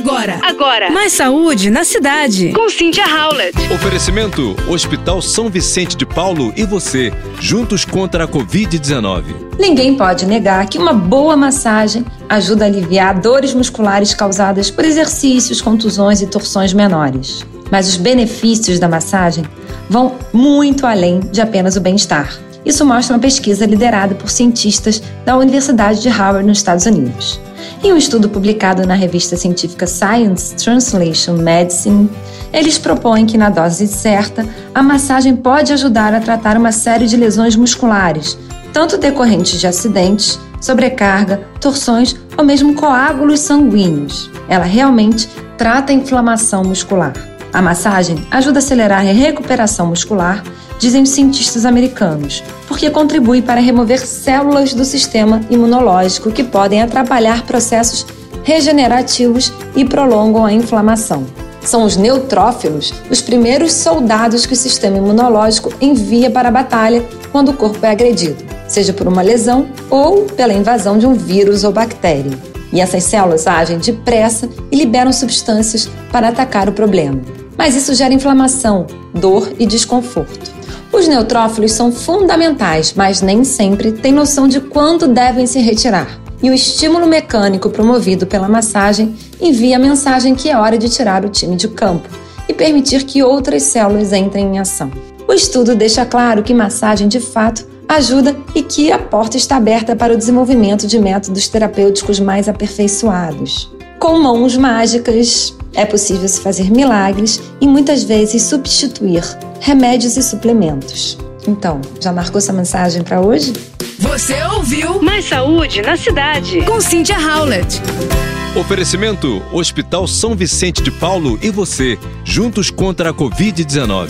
Agora. Agora. Mais saúde na cidade. Com Cynthia Howlett. Oferecimento: Hospital São Vicente de Paulo e você, juntos contra a Covid-19. Ninguém pode negar que uma boa massagem ajuda a aliviar dores musculares causadas por exercícios, contusões e torções menores. Mas os benefícios da massagem vão muito além de apenas o bem-estar. Isso mostra uma pesquisa liderada por cientistas da Universidade de Harvard, nos Estados Unidos. Em um estudo publicado na revista científica Science Translation Medicine, eles propõem que, na dose certa, a massagem pode ajudar a tratar uma série de lesões musculares, tanto decorrentes de acidentes, sobrecarga, torções ou mesmo coágulos sanguíneos. Ela realmente trata a inflamação muscular. A massagem ajuda a acelerar a recuperação muscular, dizem os cientistas americanos, porque contribui para remover células do sistema imunológico que podem atrapalhar processos regenerativos e prolongam a inflamação. São os neutrófilos os primeiros soldados que o sistema imunológico envia para a batalha quando o corpo é agredido, seja por uma lesão ou pela invasão de um vírus ou bactéria. E essas células agem depressa e liberam substâncias para atacar o problema. Mas isso gera inflamação, dor e desconforto. Os neutrófilos são fundamentais, mas nem sempre têm noção de quando devem se retirar. E o estímulo mecânico promovido pela massagem envia a mensagem que é hora de tirar o time de campo e permitir que outras células entrem em ação. O estudo deixa claro que massagem de fato ajuda e que a porta está aberta para o desenvolvimento de métodos terapêuticos mais aperfeiçoados. Com mãos mágicas, é possível se fazer milagres e muitas vezes substituir remédios e suplementos. Então, já marcou essa mensagem para hoje? Você ouviu Mais saúde na cidade. com Cynthia Howlett. Oferecimento: Hospital São Vicente de Paulo e você, juntos contra a Covid-19.